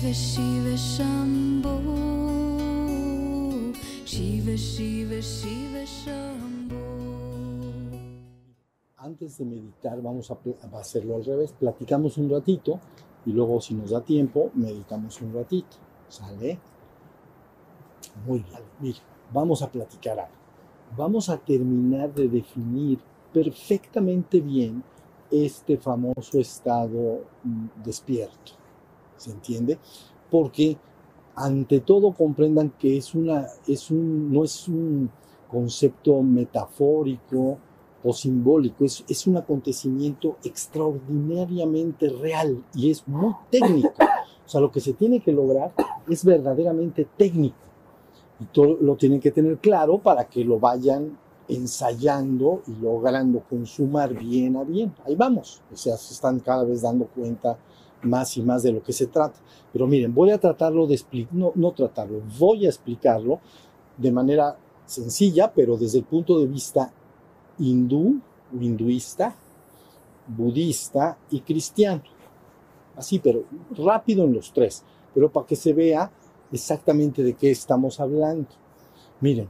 Shiva Shiva Shambho Shiva Shiva Shiva Shambho Antes de meditar vamos a, a hacerlo al revés. Platicamos un ratito y luego si nos da tiempo meditamos un ratito. ¿Sale? Muy bien. Mire, vamos a platicar algo. Vamos a terminar de definir perfectamente bien este famoso estado mm, despierto. ¿Se entiende? Porque ante todo comprendan que es una, es un, no es un concepto metafórico o simbólico, es, es un acontecimiento extraordinariamente real y es muy técnico. O sea, lo que se tiene que lograr es verdaderamente técnico. Y todo lo tienen que tener claro para que lo vayan ensayando y logrando consumar bien a bien. Ahí vamos. O sea, se están cada vez dando cuenta más y más de lo que se trata. Pero miren, voy a tratarlo de no, no tratarlo, voy a explicarlo de manera sencilla, pero desde el punto de vista hindú hinduista, budista y cristiano. Así, pero rápido en los tres, pero para que se vea exactamente de qué estamos hablando. Miren,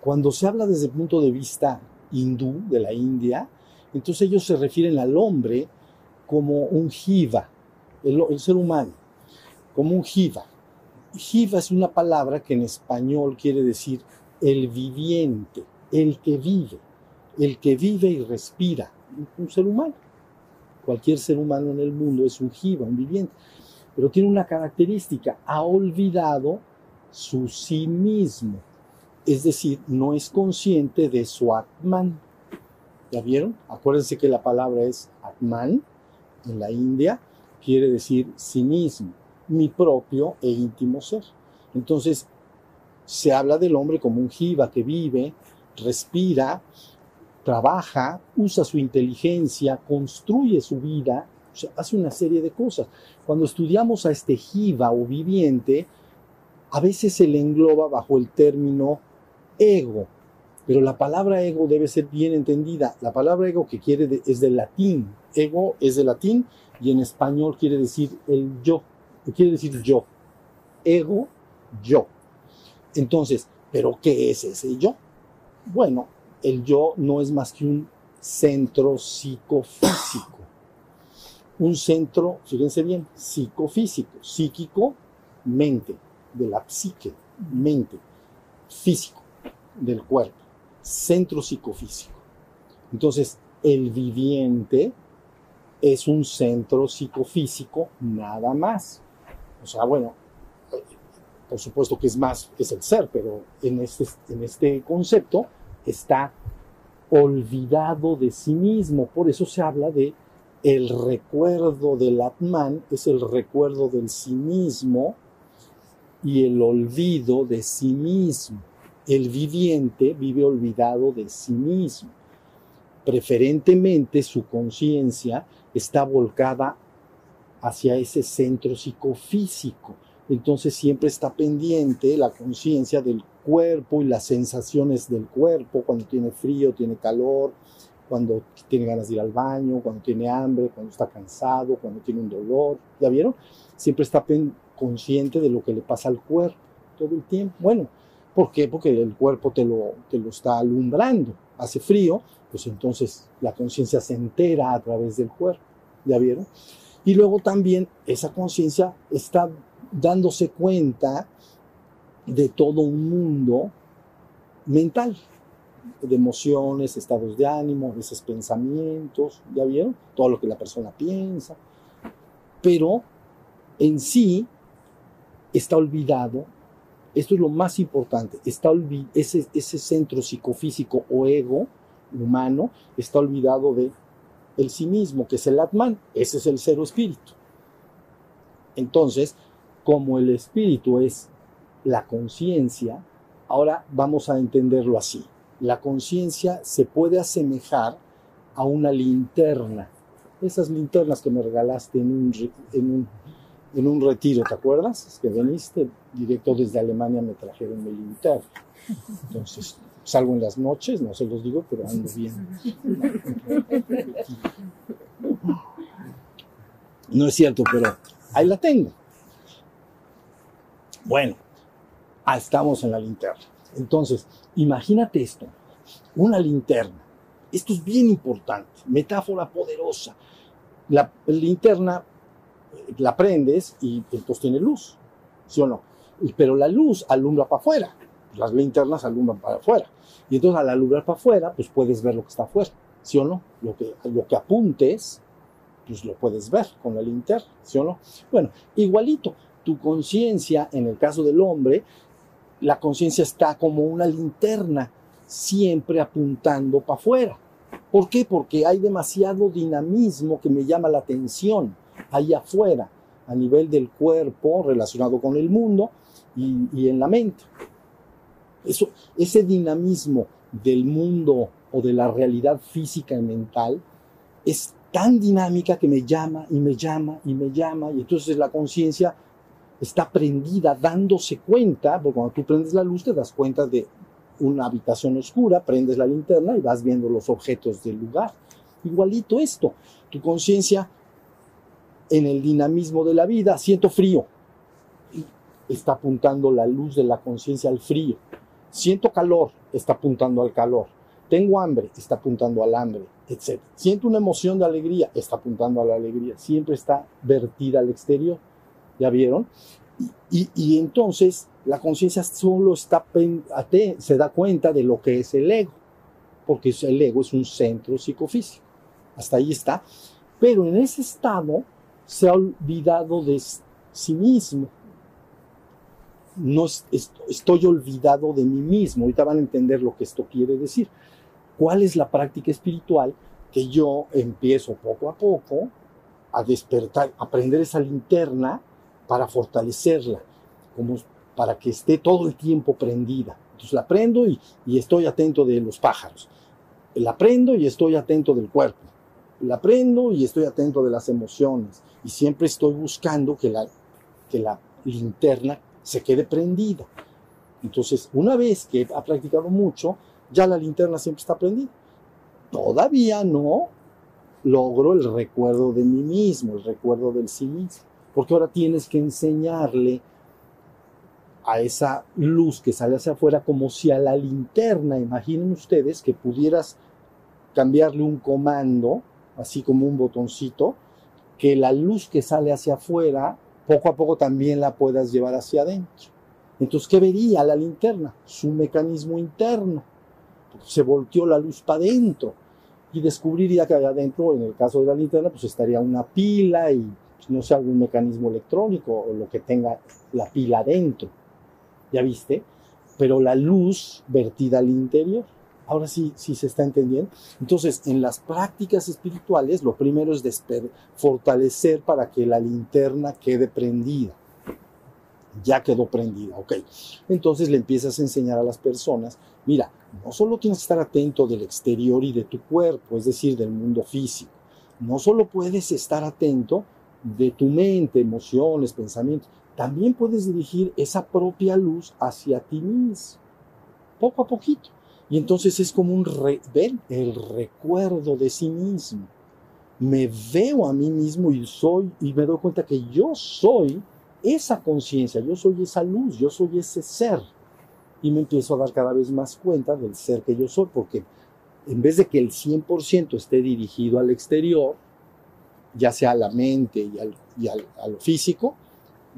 cuando se habla desde el punto de vista hindú, de la India, entonces ellos se refieren al hombre como un jiva, el, ser humano, como un jiva. Jiva es una palabra que en español quiere decir el viviente, el que vive, el que vive y respira, un ser humano. Cualquier ser humano en el mundo es un jiva, un viviente. Pero tiene una característica, ha olvidado su sí mismo. Es decir, no es consciente de su Atman. ¿Ya vieron? Acuérdense que la palabra es Atman en la India, quiere decir sí mismo, mi propio e íntimo ser. Entonces, se habla del hombre como un jiva que vive, respira, trabaja, usa su inteligencia, construye su vida, hace una serie de cosas. Cuando estudiamos a este jiva o viviente, a veces se le engloba bajo el término ego, pero la palabra ego debe ser bien entendida. La palabra ego que quiere de, es del latín, ego es del latín y en español quiere decir el yo, quiere decir yo. Ego, yo. Entonces, ¿pero qué es ese yo? Bueno, el yo no es más que un centro psicofísico. Un centro, fíjense bien, psicofísico, psíquico, mente, de la psique, mente, físico, del cuerpo, centro psicofísico. Entonces, el viviente es un centro psicofísico nada más. O sea, bueno, por supuesto que es más, es el ser, pero en este, en este concepto está olvidado de sí mismo. Por eso se habla de el recuerdo del Atman, es el recuerdo del sí mismo y el olvido de sí mismo. El viviente vive olvidado de sí mismo. Preferentemente su conciencia está volcada hacia ese centro psicofísico. Entonces siempre está pendiente la conciencia del cuerpo y las sensaciones del cuerpo, cuando tiene frío, tiene calor, cuando tiene ganas de ir al baño, cuando tiene hambre, cuando está cansado, cuando tiene un dolor. ¿Ya vieron? Siempre está consciente de lo que le pasa al cuerpo todo el tiempo. Bueno, ¿por qué? Porque el cuerpo te lo, te lo está alumbrando. Hace frío, pues entonces la conciencia se entera a través del cuerpo. ¿Ya vieron? Y luego también esa conciencia está dándose cuenta de todo un mundo mental, de emociones, estados de ánimo, esos pensamientos, ¿ya vieron? Todo lo que la persona piensa. Pero en sí está olvidado, esto es lo más importante, está ese, ese centro psicofísico o ego humano está olvidado de el sí mismo, que es el Atman, ese es el cero espíritu. Entonces, como el espíritu es la conciencia, ahora vamos a entenderlo así. La conciencia se puede asemejar a una linterna. Esas linternas que me regalaste en un, en un, en un retiro, ¿te acuerdas? Es que veniste directo desde Alemania, me trajeron mi linterna. Entonces, salgo en las noches, no se los digo, pero ando bien. No es cierto, pero Ahí la tengo. Bueno, ah, estamos en la linterna. Entonces, imagínate esto, una linterna. Esto es bien importante, metáfora poderosa. La linterna la prendes y entonces tiene luz, ¿sí o no? Pero la luz alumbra para afuera, las linternas alumbran para afuera. Y entonces al alumbrar para afuera, pues puedes ver lo que está afuera, ¿sí o no? Lo que, lo que apuntes, pues lo puedes ver con la linterna, ¿sí o no? Bueno, igualito, tu conciencia, en el caso del hombre, la conciencia está como una linterna, siempre apuntando para afuera. ¿Por qué? Porque hay demasiado dinamismo que me llama la atención ahí afuera, a nivel del cuerpo relacionado con el mundo y, en la mente. Eso, ese dinamismo del mundo o de la realidad física y mental es tan dinámica que me llama y me llama y me llama y entonces la conciencia está prendida dándose cuenta, porque cuando tú prendes la luz te das cuenta de una habitación oscura, prendes la linterna y vas viendo los objetos del lugar. Igualito esto, tu conciencia en el dinamismo de la vida, siento frío, está apuntando la luz de la conciencia al frío. Siento calor, está apuntando al calor. Tengo hambre, está apuntando al hambre, etc. Siento una emoción de alegría, está apuntando a la alegría. Siempre está vertida al exterior. ¿Ya vieron? Y, entonces la conciencia solo está, se da cuenta de lo que es el ego, porque el ego es un centro psicofísico. Hasta ahí está. Pero en ese estado se ha olvidado de sí mismo. No estoy olvidado de mí mismo. Ahorita van a entender lo que esto quiere decir. ¿Cuál es la práctica espiritual que yo empiezo poco a poco a despertar, a prender esa linterna para fortalecerla, como para que esté todo el tiempo prendida? Entonces la prendo y, y estoy atento de los pájaros. La prendo y estoy atento del cuerpo la prendo y estoy atento de las emociones y siempre estoy buscando que la, que la linterna se quede prendida. Entonces, una vez que ha practicado mucho, ya la linterna siempre está prendida. Todavía no logro el recuerdo de mí mismo, el recuerdo del sí mismo, porque ahora tienes que enseñarle a esa luz que sale hacia afuera como si a la linterna, imaginen ustedes que pudieras cambiarle un comando así como un botoncito, que la luz que sale hacia afuera, poco a poco también la puedas llevar hacia adentro. Entonces, ¿qué vería la linterna? Su mecanismo interno. Se volteó la luz para adentro y descubriría que adentro, en el caso de la linterna, pues estaría una pila y pues, no sé, algún mecanismo electrónico o lo que tenga la pila adentro. ¿Ya viste? Pero la luz vertida al interior. Ahora sí, sí se está entendiendo. Entonces, en las prácticas espirituales, lo primero es fortalecer para que la linterna quede prendida. Ya quedó prendida, ok. Entonces le empiezas a enseñar a las personas, mira, no solo tienes que estar atento del exterior y de tu cuerpo, es decir, del mundo físico. No solo puedes estar atento de tu mente, emociones, pensamientos, también puedes dirigir esa propia luz hacia ti mismo, poco a poquito. Y entonces es como un, ver el recuerdo de sí mismo. Me veo a mí mismo y soy, y me doy cuenta que yo soy esa conciencia, yo soy esa luz, yo soy ese ser. Y me empiezo a dar cada vez más cuenta del ser que yo soy, porque en vez de que el 100% esté dirigido al exterior, ya sea a la mente y, al, y al, a lo físico,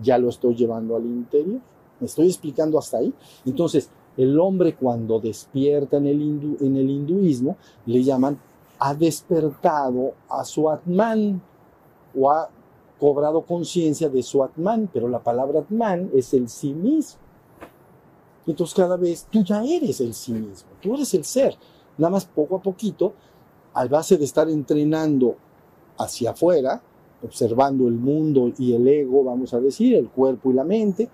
ya lo estoy llevando al interior. ¿Me estoy explicando hasta ahí? Entonces, el hombre cuando despierta en el, en el hinduismo le llaman ha despertado a su Atman o ha cobrado conciencia de su Atman, pero la palabra Atman es el sí mismo. Entonces cada vez tú ya eres el sí mismo, tú eres el ser. Nada más poco a poquito, al base de estar entrenando hacia afuera, observando el mundo y el ego, vamos a decir, el cuerpo y la mente,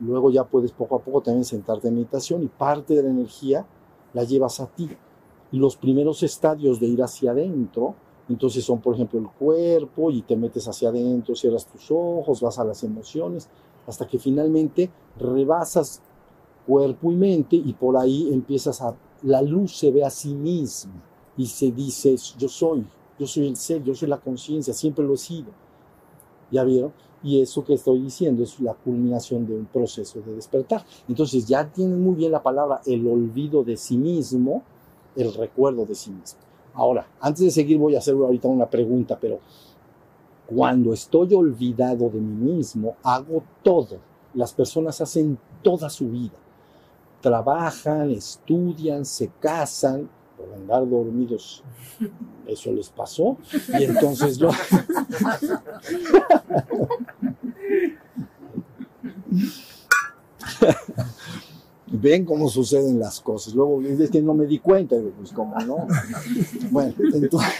Luego ya puedes poco a poco también sentarte en meditación y parte de la energía la llevas a ti. Y los primeros estadios de ir hacia adentro, entonces son por ejemplo el cuerpo y te metes hacia adentro, cierras tus ojos, vas a las emociones, hasta que finalmente rebasas cuerpo y mente y por ahí empiezas a, la luz se ve a sí misma y se dice, yo soy, yo soy el ser, yo soy la conciencia, siempre lo he sido. ¿Ya vieron? Y eso que estoy diciendo es la culminación de un proceso de despertar. Entonces ya tienen muy bien la palabra el olvido de sí mismo, el recuerdo de sí mismo. Ahora, antes de seguir voy a hacer ahorita una pregunta, pero cuando estoy olvidado de mí mismo, hago todo. Las personas hacen toda su vida. Trabajan, estudian, se casan, por andar dormidos, eso les pasó. Y entonces lo... Ven cómo suceden las cosas. Luego es que no me di cuenta, pues como no. Bueno, entonces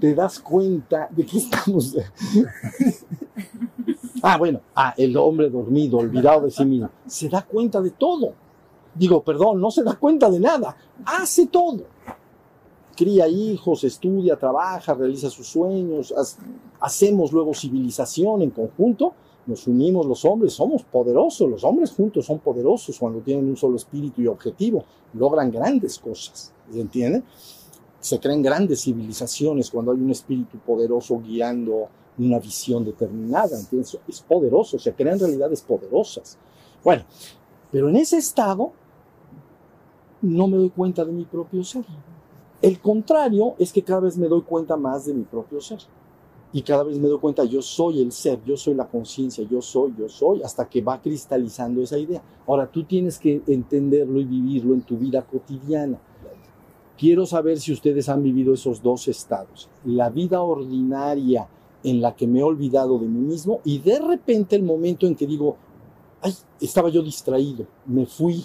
te das cuenta de que estamos. ah, bueno, ah, el hombre dormido, olvidado de sí mismo, se da cuenta de todo. Digo, perdón, no se da cuenta de nada, hace todo. Cría hijos, estudia, trabaja, realiza sus sueños, hacemos luego civilización en conjunto, nos unimos los hombres, somos poderosos, los hombres juntos son poderosos cuando tienen un solo espíritu y objetivo, logran grandes cosas, ¿entienden? Se crean grandes civilizaciones cuando hay un espíritu poderoso guiando una visión determinada, ¿entiendes? Es poderoso, se crean realidades poderosas. Bueno, pero en ese estado no me doy cuenta de mi propio ser. El contrario es que cada vez me doy cuenta más de mi propio ser. Y cada vez me doy cuenta, yo soy el ser, yo soy la conciencia, yo soy, yo soy, hasta que va cristalizando esa idea. Ahora, tú tienes que entenderlo y vivirlo en tu vida cotidiana. Quiero saber si ustedes han vivido esos dos estados. La vida ordinaria en la que me he olvidado de mí mismo y de repente el momento en que digo, ay, estaba yo distraído, me fui,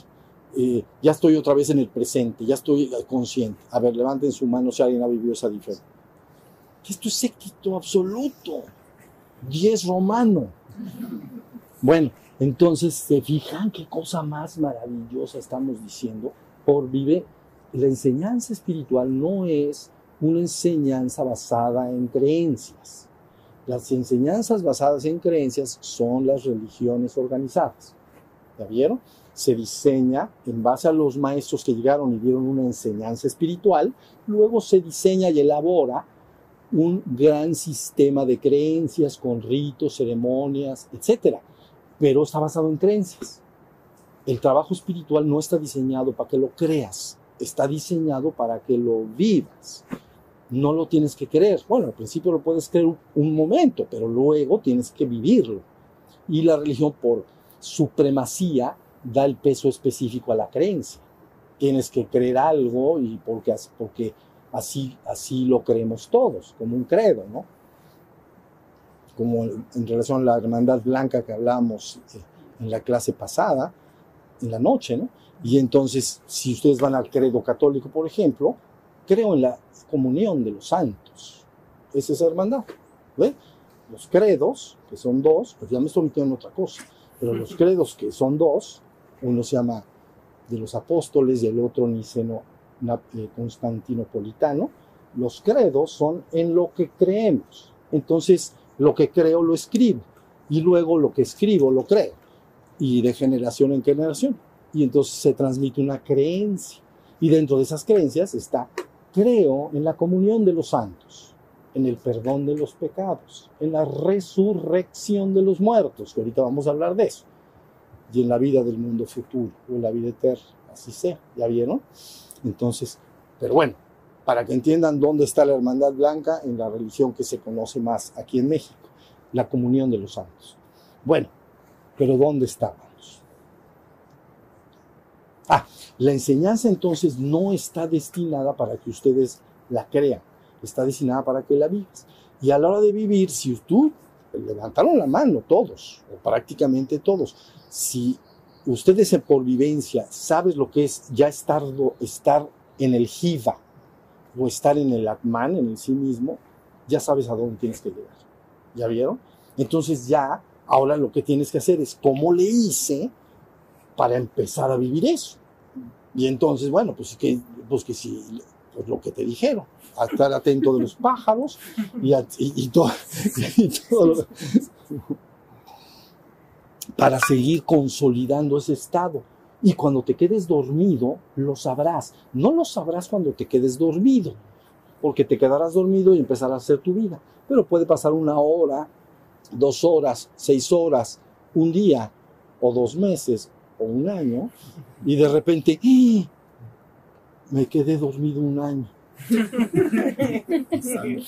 eh, ya estoy otra vez en el presente, ya estoy consciente. A ver, levanten su mano si alguien ha vivido esa diferencia. Esto es éxito absoluto. Diez romano. Bueno, entonces se fijan qué cosa más maravillosa estamos diciendo. Por vive, la enseñanza espiritual no es una enseñanza basada en creencias. Las enseñanzas basadas en creencias son las religiones organizadas. ¿Ya vieron? Se diseña en base a los maestros que llegaron y dieron una enseñanza espiritual, luego se diseña y elabora un gran sistema de creencias con ritos, ceremonias, etc. Pero está basado en creencias. El trabajo espiritual no está diseñado para que lo creas, está diseñado para que lo vivas. No lo tienes que creer. Bueno, al principio lo puedes creer un momento, pero luego tienes que vivirlo. Y la religión por supremacía da el peso específico a la creencia. Tienes que creer algo y porque, porque así, así lo creemos todos, como un credo, ¿no? Como en relación a la hermandad blanca que hablamos eh, en la clase pasada, en la noche, ¿no? Y entonces, si ustedes van al credo católico, por ejemplo, creo en la comunión de los santos. Esa es la hermandad. ¿Ve? Los credos, que son dos, pues ya me estoy metiendo en otra cosa, pero los credos que son dos, uno se llama de los apóstoles y el otro niceno eh, constantinopolitano, los credos son en lo que creemos. Entonces, lo que creo lo escribo y luego lo que escribo lo creo y de generación en generación. Y entonces se transmite una creencia. Y dentro de esas creencias está, creo en la comunión de los santos, en el perdón de los pecados, en la resurrección de los muertos, que ahorita vamos a hablar de eso y en la vida del mundo futuro o en la vida eterna. Así sea, ¿ya vieron? Entonces, pero bueno, para que entiendan dónde está la hermandad blanca en la religión que se conoce más aquí en México, la comunión de los santos. Bueno, pero ¿dónde estábamos? Ah, la enseñanza entonces no está destinada para que ustedes la crean, está destinada para que la vivas. Y a la hora de vivir, si tú levantaron la mano todos, o prácticamente todos, si ustedes por vivencia sabes lo que es ya estar, estar en el jiva o estar en el atman, en el sí mismo, ya sabes a dónde tienes que llegar. ¿Ya vieron? Entonces ya, ahora lo que tienes que hacer es cómo le hice para empezar a vivir eso. Y entonces, bueno, pues que, pues que si, pues lo que te dijeron, a estar atento de los pájaros y, todo, para seguir consolidando ese estado. Y cuando te quedes dormido, lo sabrás. No lo sabrás cuando te quedes dormido. porque te quedarás dormido y empezarás a hacer tu vida. Pero puede pasar una hora, dos horas, seis horas, un día, o dos meses, o un año, y de repente, ¡ah! Me quedé dormido un año.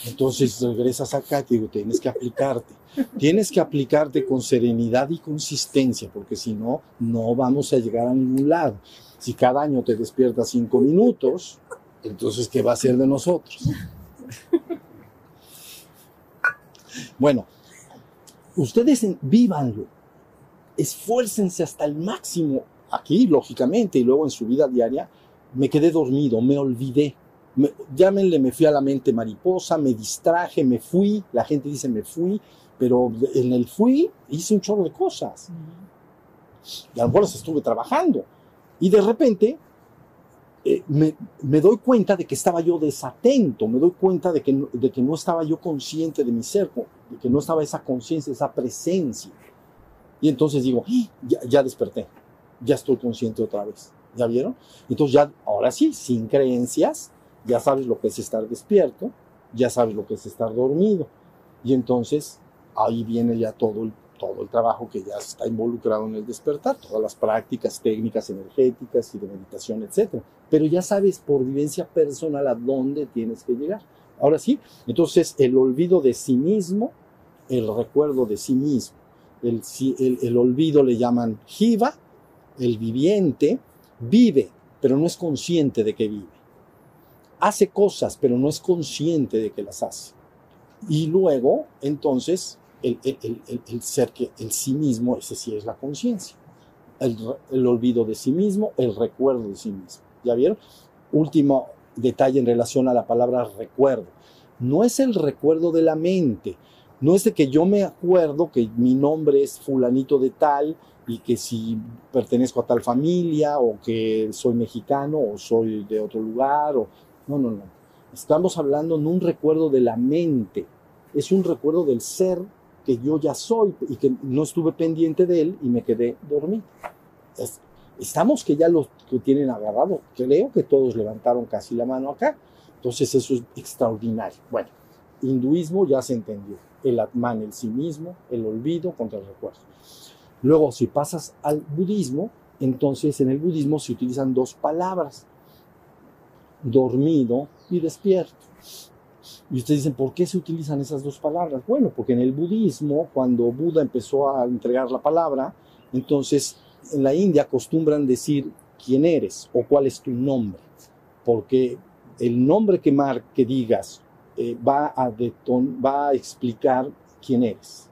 Entonces regresas acá y te digo, tienes que aplicarte. Tienes que aplicarte con serenidad y consistencia, porque si no, no vamos a llegar a ningún lado. Si cada año te despiertas cinco minutos, entonces, ¿qué va a ser de nosotros? Bueno, ustedes vívanlo, esfuércense hasta el máximo. Aquí, lógicamente, y luego en su vida diaria, me quedé dormido, me olvidé. Me, llámenle, me fui a la mente mariposa, me distraje, me fui. La gente dice me fui, pero en el fui hice un chorro de cosas. Y a lo mejor las estuve trabajando. Y de repente eh, me, me, doy cuenta de que estaba yo desatento, me doy cuenta de que, de que no estaba yo consciente de mi ser, de que no estaba esa conciencia, esa presencia. Y entonces digo, ¡Ah! ya, ya desperté, ya estoy consciente otra vez. ¿Ya vieron? Entonces ya, ahora sí, sin creencias, ya sabes lo que es estar despierto, ya sabes lo que es estar dormido. Y entonces ahí viene ya todo el, todo el trabajo que ya está involucrado en el despertar, todas las prácticas técnicas energéticas y de meditación, etc. Pero ya sabes por vivencia personal a dónde tienes que llegar. Ahora sí, entonces el olvido de sí mismo, el recuerdo de sí mismo, el, el, el olvido le llaman jiva, el viviente, vive, pero no es consciente de que vive. Hace cosas, pero no es consciente de que las hace. Y luego, entonces, el, ser que el sí mismo, ese sí es la conciencia. El, olvido de sí mismo, el recuerdo de sí mismo. ¿Ya vieron? Último detalle en relación a la palabra recuerdo. No es el recuerdo de la mente. No es de que yo me acuerdo que mi nombre es fulanito de tal y que si pertenezco a tal familia o que soy mexicano o soy de otro lugar o no, no, no. Estamos hablando de un recuerdo de la mente, es un recuerdo del ser que yo ya soy y que no estuve pendiente de él y me quedé dormido. estamos que ya los que tienen agarrado, creo que todos levantaron casi la mano acá, entonces eso es extraordinario. Bueno, hinduismo ya se entendió, el atman, el sí mismo, el olvido contra el recuerdo. Luego, si pasas al budismo, entonces en el budismo se utilizan dos palabras, dormido y despierto. Y ustedes dicen, ¿por qué se utilizan esas dos palabras? Bueno, porque en el budismo, cuando Buda empezó a entregar la palabra, entonces en la India acostumbran decir quién eres o cuál es tu nombre, porque el nombre que, mar, que digas eh, va, a explicar quién eres.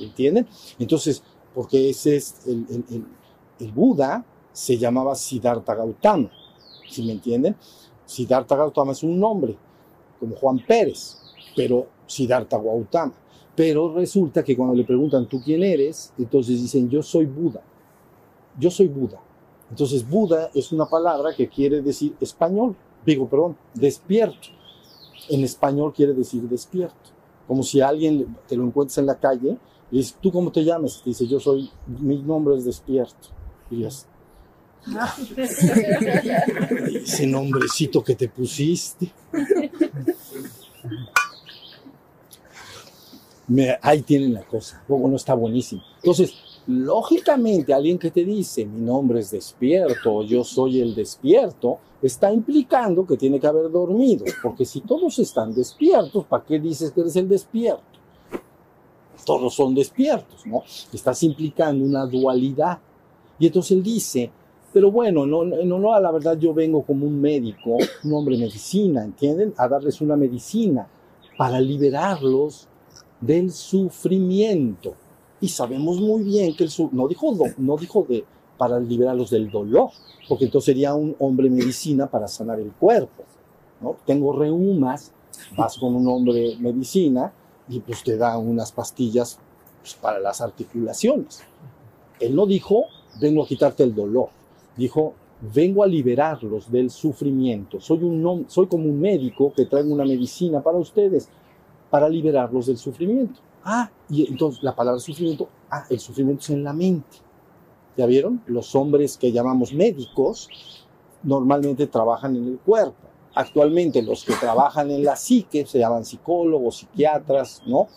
¿Entienden? Entonces, porque ese es el, Buda se llamaba Siddhartha Gautama, ¿sí me entienden? Siddhartha Gautama es un nombre, como Juan Pérez, pero Siddhartha Gautama. Pero resulta que cuando le preguntan tú quién eres, entonces dicen yo soy Buda. Yo soy Buda. Entonces Buda es una palabra que quiere decir español, digo, perdón, despierto. En español quiere decir despierto como si alguien te lo encuentres en la calle y dices, ¿tú cómo te llamas? Y dice, yo soy, mi nombre es Despierto. Y dices, ese nombrecito que te pusiste. Me, ahí tienen la cosa. Luego no está buenísimo. Entonces, lógicamente, alguien que te dice mi nombre es despierto, yo soy el despierto, está implicando que tiene que haber dormido, porque si todos están despiertos, ¿para qué dices que eres el despierto? Todos son despiertos, ¿no? Estás implicando una dualidad. Y entonces él dice, pero bueno, no, no, no, la verdad yo vengo como un médico, un hombre medicina, ¿entienden? A darles una medicina para liberarlos del sufrimiento. Y sabemos muy bien que el no dijo, no dijo de para liberarlos del dolor, porque entonces sería un hombre medicina para sanar el cuerpo. ¿no? Tengo reumas, vas con un hombre medicina y pues te da unas pastillas pues, para las articulaciones. Él no dijo, vengo a quitarte el dolor, dijo, vengo a liberarlos del sufrimiento. Soy, un, soy como un médico que traigo una medicina para ustedes, para liberarlos del sufrimiento. Ah, y entonces la palabra sufrimiento, ah, el sufrimiento es en la mente. ¿Ya vieron? Los hombres que llamamos médicos normalmente trabajan en el cuerpo. actualmente los que trabajan en la psique se llaman psicólogos, psiquiatras, ¿no?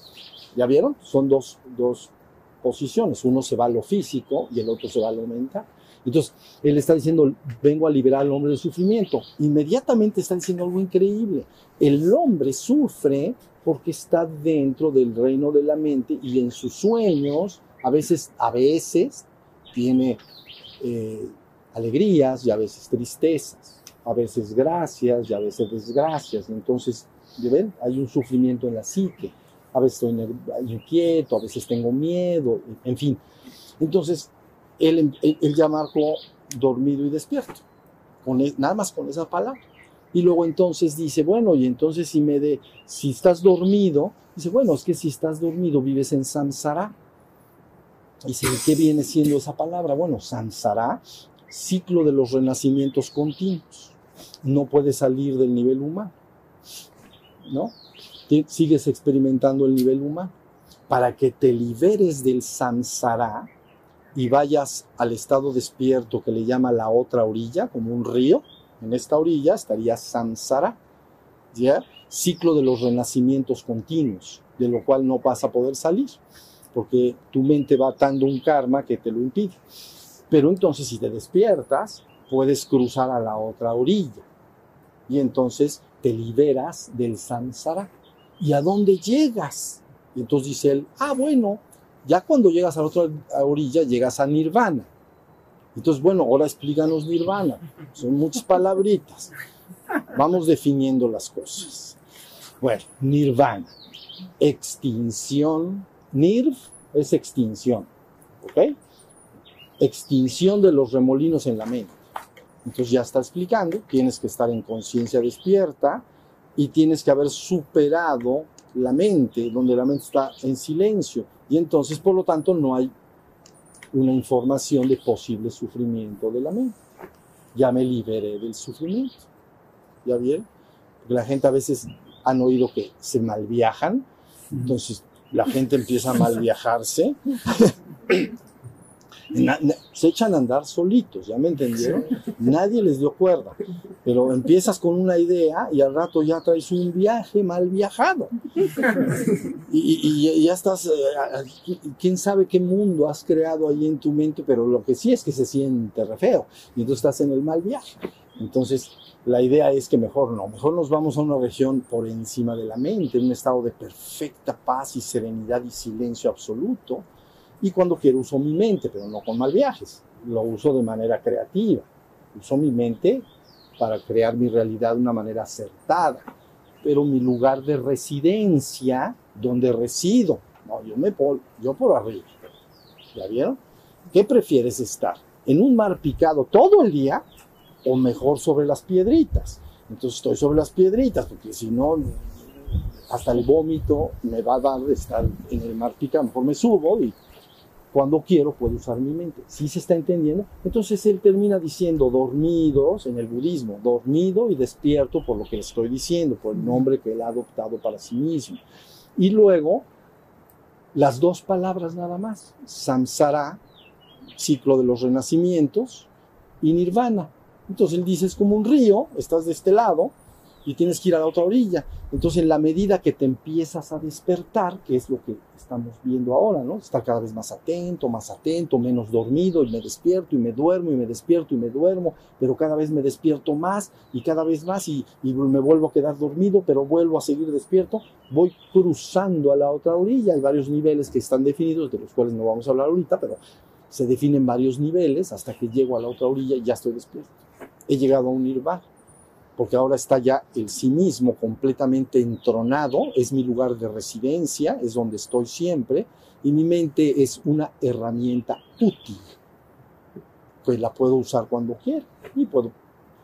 ¿Ya vieron? Son dos, dos posiciones. Uno se va a lo físico y el otro se va a lo mental. Entonces, él está diciendo, vengo a liberar al hombre del sufrimiento. Inmediatamente está diciendo algo increíble. El hombre sufre porque está dentro del reino de la mente y en sus sueños, a veces, a veces, tiene eh, alegrías y a veces tristezas, a veces gracias y a veces desgracias. Entonces, ¿ven? Hay un sufrimiento en la psique. A veces estoy inquieto, a veces tengo miedo, en fin. Entonces, él, él, marcó dormido y despierto, con, e, nada más con esa palabra. Y luego entonces dice, bueno, y entonces si me de, si estás dormido, dice, bueno, es que si estás dormido vives en samsara. Dice, ¿qué viene siendo esa palabra? Bueno, samsara, ciclo de los renacimientos continuos. No puedes salir del nivel humano, ¿no? Sigues experimentando el nivel humano. Para que te liberes del samsara, y vayas al estado despierto que le llama la otra orilla, como un río, en esta orilla estaría Samsara, ¿ya? ciclo de los renacimientos continuos, de lo cual no vas a poder salir, porque tu mente va atando un karma que te lo impide. Pero entonces si te despiertas, puedes cruzar a la otra orilla y entonces te liberas del samsara. ¿Y a dónde llegas? Y entonces dice él, ah, bueno, ya cuando llegas a la otra orilla, llegas a nirvana. Entonces, bueno, ahora explícanos nirvana. Son muchas palabritas. Vamos definiendo las cosas. Bueno, nirvana, extinción. Nirv es extinción. ¿Ok? Extinción de los remolinos en la mente. Entonces ya está explicando, tienes que estar en conciencia despierta y tienes que haber superado la mente, donde la mente está en silencio y entonces, por lo tanto, no hay una información de posible sufrimiento de la mente. Ya me liberé del sufrimiento. ¿Ya bien? Porque la gente a veces han oído que se malviajan, entonces la gente empieza a malviajarse se echan a andar solitos, ¿ya me entendieron? Nadie les dio cuerda, pero empiezas con una idea y al rato ya traes un viaje mal viajado. Y, ya estás, eh, quién sabe qué mundo has creado ahí en tu mente, pero lo que sí es que se siente re feo y tú estás en el mal viaje. Entonces, la idea es que mejor no, mejor nos vamos a una región por encima de la mente, en un estado de perfecta paz y serenidad y silencio absoluto y cuando quiero uso mi mente, pero no con mal viajes. Lo uso de manera creativa. Uso mi mente para crear mi realidad de una manera acertada. Pero mi lugar de residencia, donde resido, no, yo me por, yo por arriba. ¿Ya vieron? ¿Qué prefieres estar? ¿En un mar picado todo el día o mejor sobre las piedritas? Entonces estoy sobre las piedritas, porque si no, hasta el vómito me va a dar de estar en el mar picado. Mejor me subo y cuando quiero puedo usar mi mente. ¿Sí se está entendiendo? Entonces él termina diciendo dormidos en el budismo, dormido y despierto por lo que le estoy diciendo, por el nombre que él ha adoptado para sí mismo. Y luego, las dos palabras nada más, samsara, ciclo de los renacimientos, y nirvana. Entonces él dice, es como un río, estás de este lado, y tienes que ir a la otra orilla. Entonces, en la medida que te empiezas a despertar, que es lo que estamos viendo ahora, ¿no? Estar cada vez más atento, más atento, menos dormido, y me despierto y me duermo y me despierto y me duermo, pero cada vez me despierto más y cada vez más y, me vuelvo a quedar dormido, pero vuelvo a seguir despierto, voy cruzando a la otra orilla. Hay varios niveles que están definidos, de los cuales no vamos a hablar ahorita, pero se definen varios niveles hasta que llego a la otra orilla y ya estoy despierto. He llegado a un nirvana porque ahora está ya el sí mismo completamente entronado, es mi lugar de residencia, es donde estoy siempre, y mi mente es una herramienta útil, pues la puedo usar cuando quiera, y puedo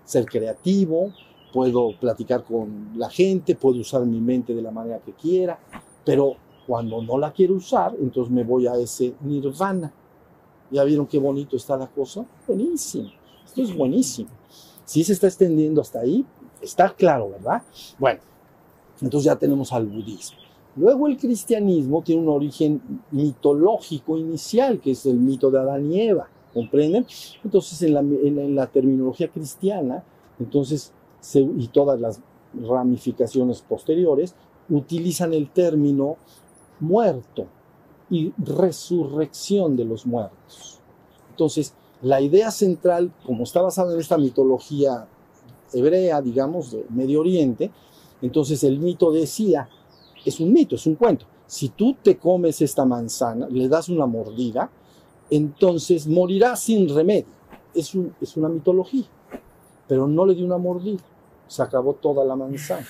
ser creativo, puedo platicar con la gente, puedo usar mi mente de la manera que quiera, pero cuando no la quiero usar, entonces me voy a ese nirvana. ¿Ya vieron qué bonito está la cosa? Buenísimo, esto es buenísimo. Si se está extendiendo hasta ahí, está claro, ¿verdad? Bueno, entonces ya tenemos al budismo. Luego el cristianismo tiene un origen mitológico inicial, que es el mito de Adán y Eva, ¿comprenden? Entonces en la, terminología cristiana, entonces y todas las ramificaciones posteriores utilizan el término muerto y resurrección de los muertos. Entonces, la idea central, como está basada en esta mitología hebrea, digamos, de Medio Oriente, entonces el mito decía, es un mito, es un cuento. Si tú te comes esta manzana, le das una mordida, entonces morirás sin remedio. Es, es una mitología, pero no le dio una mordida, se acabó toda la manzana.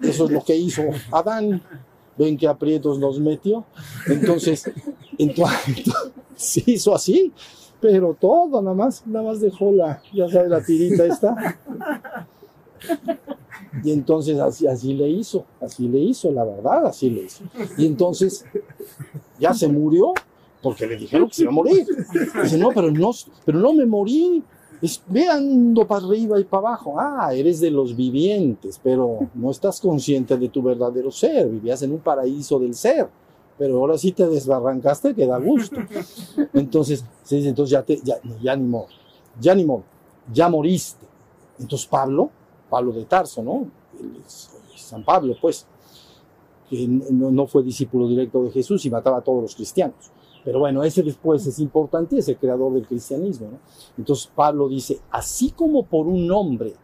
Eso es lo que hizo Adán. Ven que aprietos nos metió. Entonces, entonces se hizo así, pero todo nada más, nada más dejó la, ya sabes, la tirita esta. Y entonces así, así le hizo, así le hizo, la verdad, así le hizo. Y entonces ya se murió porque le dijeron que se iba a morir. Dice, no, pero no, pero no me morí. Es, para arriba y para abajo. Ah, eres de los vivientes, pero no estás consciente de tu verdadero ser. Vivías en un paraíso del ser. Pero ahora sí te desbarrancaste que da gusto. Entonces, se dice, entonces ya, te, ya, ya ni modo. Ya ni modo. Ya moriste. Entonces Pablo, Pablo de Tarso, ¿no? San Pablo, pues, que no, no fue discípulo directo de Jesús y mataba a todos los cristianos. Pero bueno, ese después es importante, es el creador del cristianismo. ¿no? Entonces Pablo dice, así como por un hombre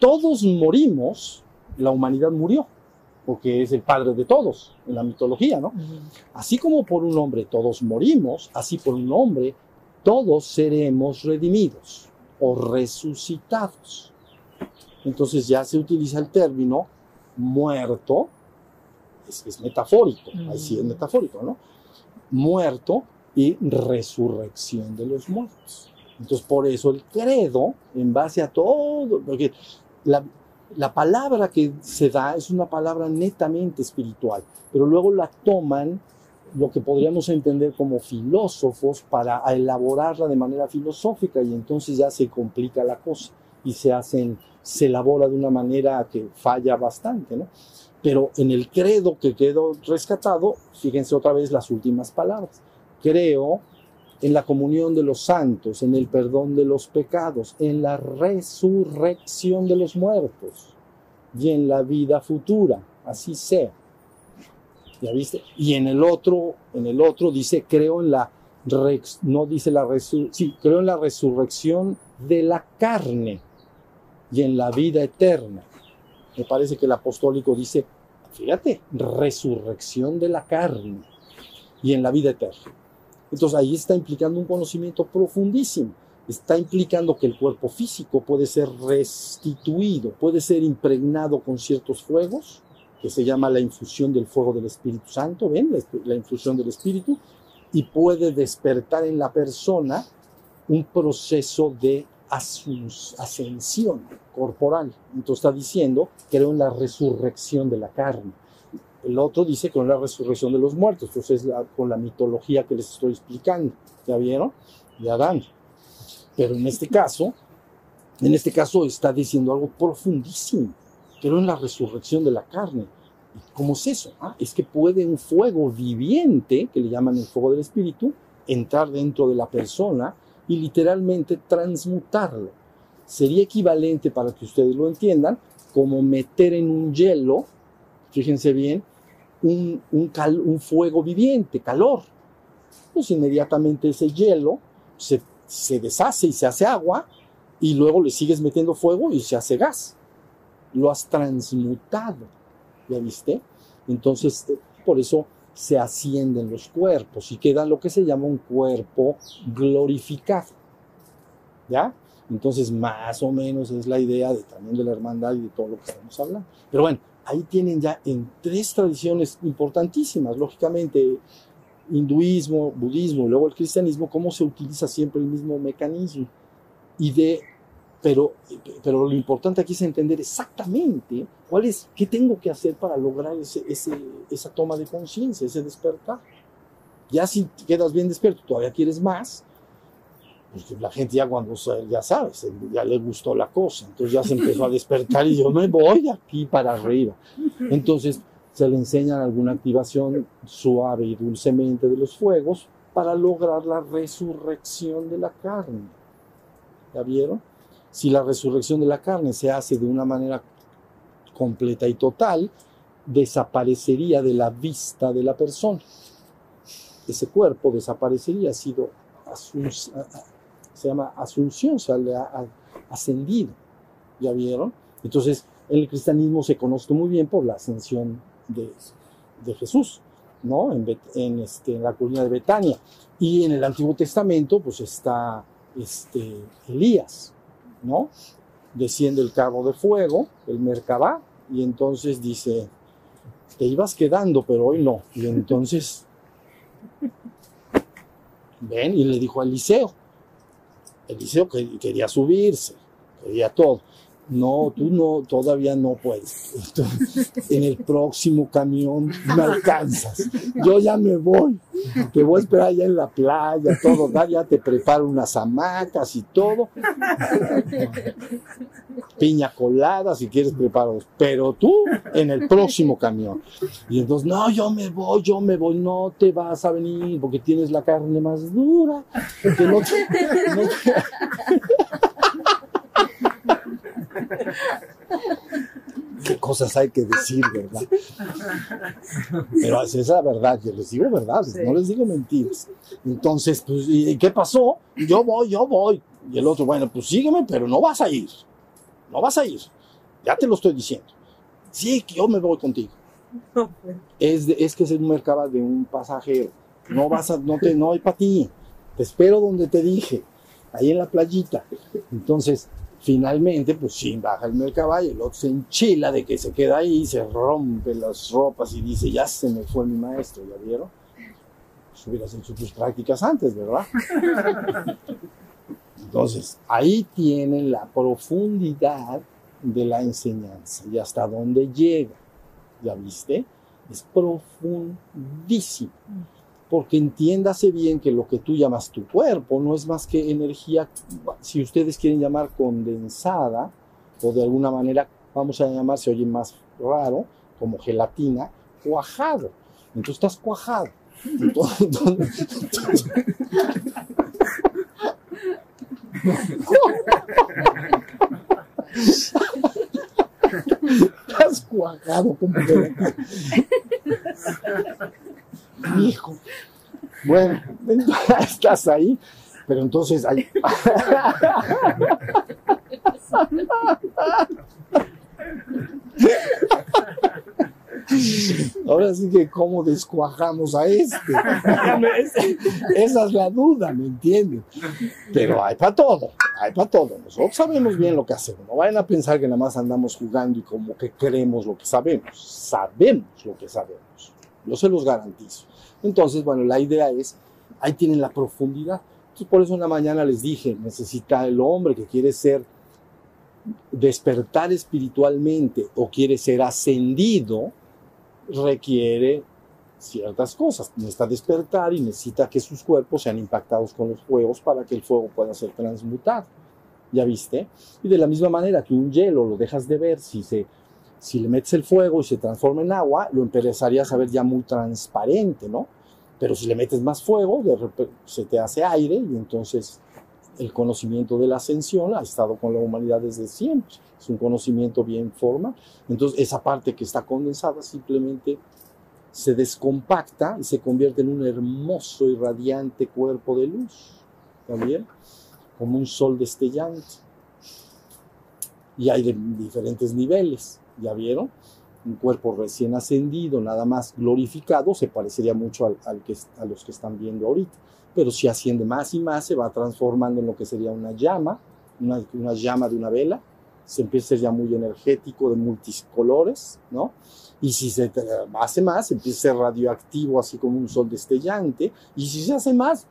todos morimos, la humanidad murió, porque es el padre de todos en la mitología, ¿no? Así como por un hombre todos morimos, así por un hombre todos seremos redimidos o resucitados. Entonces ya se utiliza el término muerto, es, es metafórico, ahí sí es metafórico, ¿no? Muerto y resurrección de los muertos. Entonces por eso el credo, en base a todo, porque la, la palabra que se da es una palabra netamente espiritual, pero luego la toman lo que podríamos entender como filósofos para elaborarla de manera filosófica y entonces ya se complica la cosa y se hacen, se elabora de una manera que falla bastante, ¿no? Pero en el credo que quedó rescatado, fíjense otra vez las últimas palabras. Creo en la comunión de los santos, en el perdón de los pecados, en la resurrección de los muertos y en la vida futura, así sea. ¿Ya viste? Y en el otro, en el otro dice, creo en la no dice la sí, creo en la resurrección de la carne y en la vida eterna. Me parece que el apostólico dice, fíjate, resurrección de la carne y en la vida eterna. Entonces ahí está implicando un conocimiento profundísimo. Está implicando que el cuerpo físico puede ser restituido, puede ser impregnado con ciertos fuegos, que se llama la infusión del fuego del Espíritu Santo, ¿ven? La, infusión del Espíritu, y puede despertar en la persona un proceso de ascensión corporal. Entonces está diciendo, creo en la resurrección de la carne. El otro dice con la resurrección de los muertos. Entonces, la- con la mitología que les estoy explicando. ¿Ya vieron? De Adán. Pero en este caso, en este caso está diciendo algo profundísimo. Creo en la resurrección de la carne. ¿Cómo es eso? Ah, es que puede un fuego viviente, que le llaman el fuego del espíritu, entrar dentro de la persona y literalmente transmutarlo. Sería equivalente, para que ustedes lo entiendan, como meter en un hielo, fíjense bien, un, fuego viviente, calor. Pues inmediatamente ese hielo se, deshace y se hace agua y luego le sigues metiendo fuego y se hace gas. Lo has transmutado, ¿ya viste? Entonces, por eso se ascienden los cuerpos y queda lo que se llama un cuerpo glorificado. ¿Ya? Entonces, más o menos es la idea de, también de la hermandad y de todo lo que estamos hablando. Pero bueno, ahí tienen ya en tres tradiciones importantísimas, lógicamente, hinduismo, budismo y luego el cristianismo, cómo se utiliza siempre el mismo mecanismo. Y de, pero, pero lo importante aquí es entender exactamente cuál es, qué tengo que hacer para lograr ese, ese, esa toma de conciencia, ese despertar. Ya si quedas bien despierto, todavía quieres más, pues la gente ya cuando, ya sabes, ya le gustó la cosa, entonces ya se empezó a despertar y yo me voy aquí para arriba. Entonces se le enseñan alguna activación suave y dulcemente de los fuegos para lograr la resurrección de la carne. ¿Ya vieron? Si la resurrección de la carne se hace de una manera completa y total, desaparecería de la vista de la persona. Ese cuerpo desaparecería, ha sido se llama asunción, se ha ascendido. ¿Ya vieron? Entonces, en el cristianismo se conoce muy bien por la ascensión de, de Jesús, ¿no? En, en, este, en, la colina de Betania. Y en el Antiguo Testamento, pues está este, Elías, ¿no? Desciende el carro de fuego, el Merkabah, y entonces dice, te ibas quedando, pero hoy no. Y entonces, ven, y le dijo a Eliseo, Eliseo quería subirse, quería todo no, tú no, todavía no puedes. en el próximo camión me alcanzas. Yo ya me voy. Te voy a esperar allá en la playa, todo, ya te preparo unas hamacas y todo. Piña colada, si quieres preparo. Pero tú en el próximo camión. Y entonces, no, yo me voy, yo me voy, no te vas a venir porque tienes la carne más dura. no Qué cosas hay que decir, ¿verdad? Pero es esa verdad, yo les digo verdad, no les digo mentiras. Entonces, pues, ¿y qué pasó? Yo voy, yo voy. Y el otro, bueno, pues sígueme, pero no vas a ir. No vas a ir. Ya te lo estoy diciendo. Sí, que yo me voy contigo. Es, es que es un mercado de un pasajero. No vas a, no te, no hay para ti. Te espero donde te dije, ahí en la playita. Entonces, Finalmente, pues sí, baja el mercaballo, el otro se enchila de que se queda ahí, se rompe las ropas y dice, ya se me fue mi maestro, ¿ya vieron? Pues hubieras hecho tus prácticas antes, ¿verdad? Entonces, ahí tienen la profundidad de la enseñanza y hasta dónde llega. ¿Ya viste? Es profundísimo porque entiéndase bien que lo que tú llamas tu cuerpo no es más que energía, si ustedes quieren llamar condensada, o de alguna manera, vamos a llamar, se oye más raro, como gelatina, cuajado. Entonces estás cuajado. estás cuajado como hijo. Bueno, estás ahí, pero entonces hay... Ahora sí que cómo descuajamos a este. Esa es la duda, ¿me entiendes? Pero hay para todo, hay para todo. Nosotros sabemos bien lo que hacemos. No vayan a pensar que nada más andamos jugando y como que creemos lo que sabemos. Sabemos lo que sabemos. Yo se los garantizo. Entonces, bueno, la idea es, ahí tienen la profundidad. Entonces, por eso una mañana les dije, necesita el hombre que quiere ser, despertar espiritualmente o quiere ser ascendido, requiere ciertas cosas. Necesita despertar y necesita que sus cuerpos sean impactados con los fuegos para que el fuego pueda ser transmutado. ¿Ya viste? Y de la misma manera que un hielo lo dejas de ver si se si le metes el fuego y se transforma en agua, lo empezarías a ver ya muy transparente, ¿no? Pero si le metes más fuego, se te hace aire y entonces el conocimiento de la ascensión ha estado con la humanidad desde siempre. Es un conocimiento bien forma. Entonces esa parte que está condensada simplemente se descompacta y se convierte en un hermoso y radiante cuerpo de luz. También como un sol destellante. Y hay de diferentes niveles. ¿Ya vieron? Un cuerpo recién ascendido, nada más glorificado, se parecería mucho al, a los que están viendo ahorita. Pero si asciende más y más, se va transformando en lo que sería una llama, una, llama de una vela, se empieza a ser ya muy energético, de multicolores, ¿no? Y si se hace más, empieza a ser radioactivo, así como un sol destellante. Y si se hace más,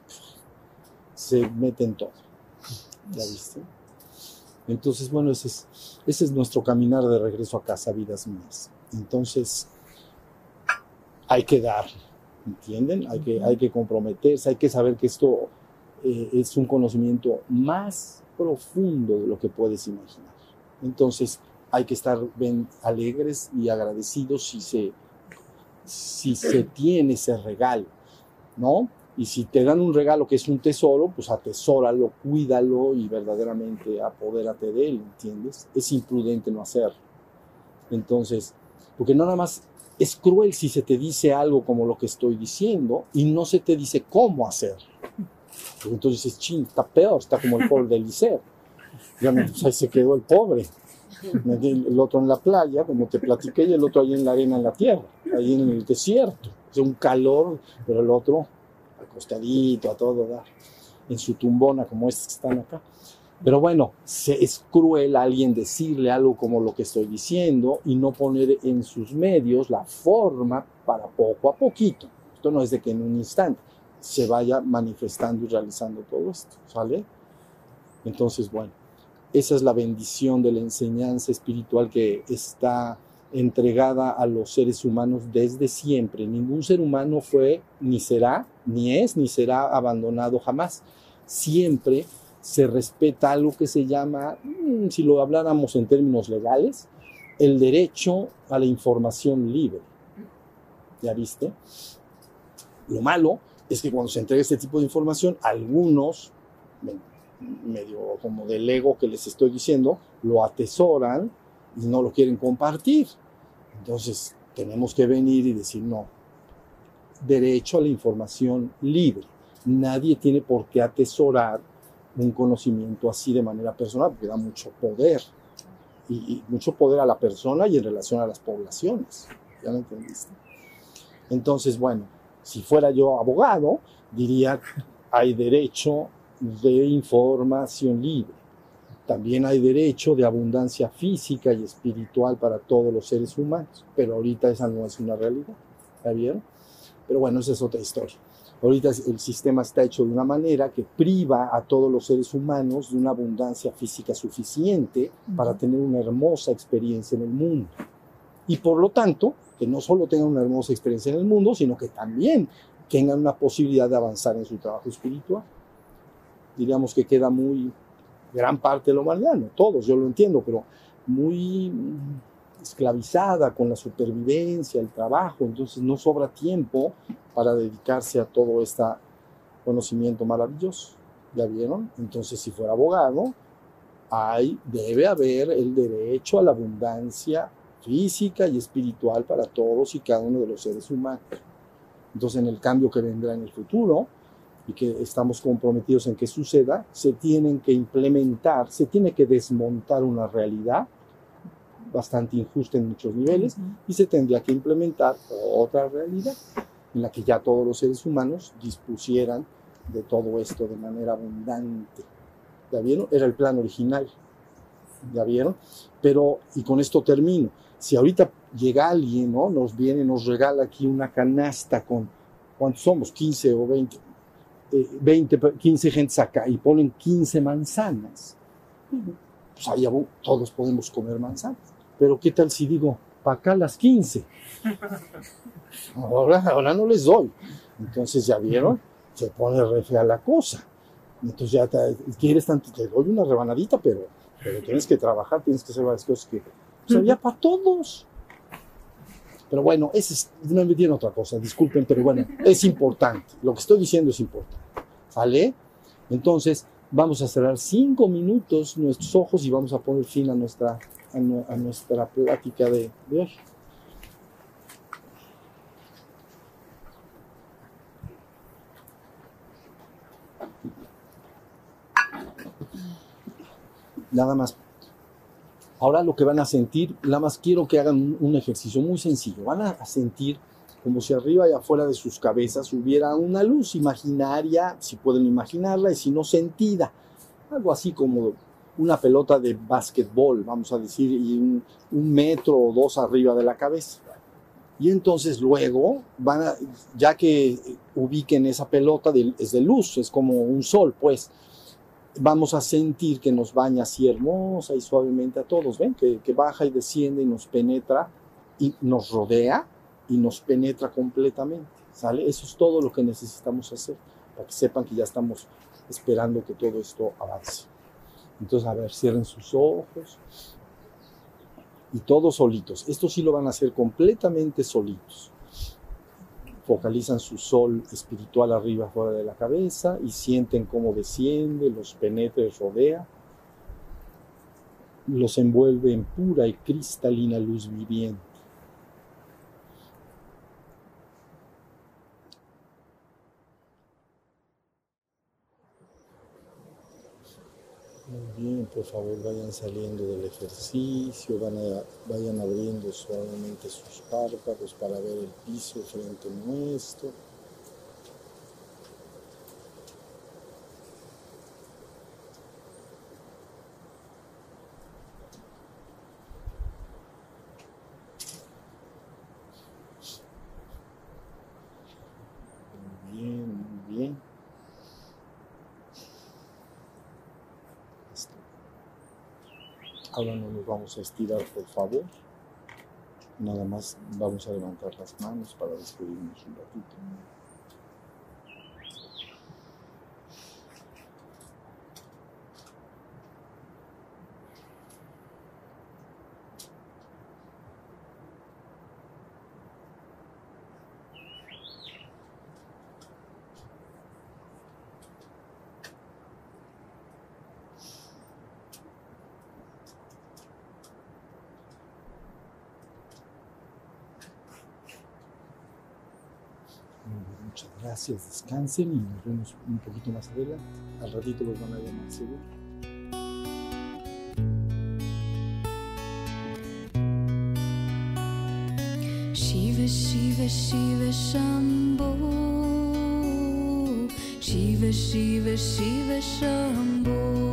se mete en todo. ¿Ya viste? Entonces, bueno, ese es, ese es nuestro caminar de regreso a casa, vidas mías. Entonces, hay que dar, ¿entienden? Hay que, hay que comprometerse, hay que saber que esto eh, es un conocimiento más profundo de lo que puedes imaginar. Entonces, hay que estar bien alegres y agradecidos si se, si se tiene ese regalo, ¿no? Y si te dan un regalo que es un tesoro, pues atesóralo, cuídalo y verdaderamente apodérate de él, ¿entiendes? Es imprudente no hacerlo. Entonces, porque no nada más es cruel si se te dice algo como lo que estoy diciendo y no se te dice cómo hacerlo. Entonces dices, ching, está peor, está como el pobre de Eliseo. Ya pues ahí se quedó el pobre. El otro en la playa, como te platiqué, y el otro ahí en la arena, en la tierra, ahí en el desierto. Es un calor, pero el otro acostadito, a todo dar, en su tumbona, como estos que están acá. Pero bueno, se, es cruel a alguien decirle algo como lo que estoy diciendo y no poner en sus medios la forma para poco a poquito. Esto no es de que en un instante se vaya manifestando y realizando todo esto, ¿sale? Entonces, bueno, esa es la bendición de la enseñanza espiritual que está entregada a los seres humanos desde siempre. Ningún ser humano fue, ni será, ni es, ni será abandonado jamás. Siempre se respeta algo que se llama, mm, si lo habláramos en términos legales, el derecho a la información libre. ¿Ya viste? Lo malo es que cuando se entrega este tipo de información, algunos, medio como del ego que les estoy diciendo, lo atesoran y no lo quieren compartir. Entonces, tenemos que venir y decir, no, derecho a la información libre. Nadie tiene por qué atesorar un conocimiento así de manera personal, porque da mucho poder. Y, mucho poder a la persona y en relación a las poblaciones. ¿Ya lo entendiste? Entonces, bueno, si fuera yo abogado, diría, hay derecho de información libre. También hay derecho de abundancia física y espiritual para todos los seres humanos, pero ahorita esa no es una realidad. ¿Ya vieron? Pero bueno, esa es otra historia. Ahorita el sistema está hecho de una manera que priva a todos los seres humanos de una abundancia física suficiente para tener una hermosa experiencia en el mundo. Y por lo tanto, que no solo tengan una hermosa experiencia en el mundo, sino que también tengan una posibilidad de avanzar en su trabajo espiritual. Diríamos que queda muy gran parte de la humanidad, no todos, yo lo entiendo, pero muy esclavizada con la supervivencia, el trabajo, entonces no sobra tiempo para dedicarse a todo este conocimiento maravilloso. ¿Ya vieron? Entonces, si fuera abogado, hay, debe haber el derecho a la abundancia física y espiritual para todos y cada uno de los seres humanos. Entonces, en el cambio que vendrá en el futuro y que estamos comprometidos en que suceda, se tienen que implementar, se tiene que desmontar una realidad bastante injusta en muchos niveles uh -huh. y se tendría que implementar otra realidad en la que ya todos los seres humanos dispusieran de todo esto de manera abundante. ¿Ya vieron? Era el plan original. ¿Ya vieron? Pero, y con esto termino, si ahorita llega alguien, ¿no? Nos viene, nos regala aquí una canasta con, ¿cuántos somos? 15 o 20, eh, 20 15 gentes acá y ponen 15 manzanas. Pues ahí todos podemos comer manzanas. Pero ¿qué tal si digo, para acá las 15? Ahora, ahora no les doy. Entonces, ¿ya vieron? Se pone re fea la cosa. Entonces ya quieres tanto, te doy una rebanadita, pero, pero tienes que trabajar, tienes que hacer varias cosas que sería para todos. Pero bueno, ese es, me metí en otra cosa, disculpen, pero bueno, es importante. Lo que estoy diciendo es importante. ¿Sale? Entonces, vamos a cerrar cinco minutos nuestros ojos y vamos a poner fin a nuestra, a, nuestra plática de, de hoy. Nada más. Ahora lo que van a sentir, nada más quiero que hagan un ejercicio muy sencillo. Van a sentir como si arriba y afuera de sus cabezas hubiera una luz imaginaria, si pueden imaginarla, y si no sentida. Algo así como una pelota de básquetbol, vamos a decir, y un, metro o dos arriba de la cabeza. Y entonces luego, van ya que ubiquen esa pelota, es de luz, es como un sol, pues, vamos a sentir que nos baña así hermosa y suavemente a todos, ¿ven? Que, que baja y desciende y nos penetra y nos rodea y nos penetra completamente, ¿sale? Eso es todo lo que necesitamos hacer, para que sepan que ya estamos esperando que todo esto avance. Entonces, a ver, cierren sus ojos. Y todos solitos. Esto sí lo van a hacer completamente solitos. focalizan su sol espiritual arriba fuera de la cabeza y sienten cómo desciende, los penetra y rodea, los envuelve en pura y cristalina luz viviente. Muy bien, por favor vayan saliendo del ejercicio, van a- vayan abriendo suavemente sus párpados para ver el piso frente nuestro. Muy bien, muy bien. Listo. Ahora no nos vamos a estirar, por favor. Nada más vamos a levantar las manos para despedirnos un ratito. Muy bien, Muchas gracias, descansen y nos vemos un poquito más adelante. Al ratito los van a llamar seguro. Shiva Shiva Shiva Shambho Shiva Shiva Shiva Shambho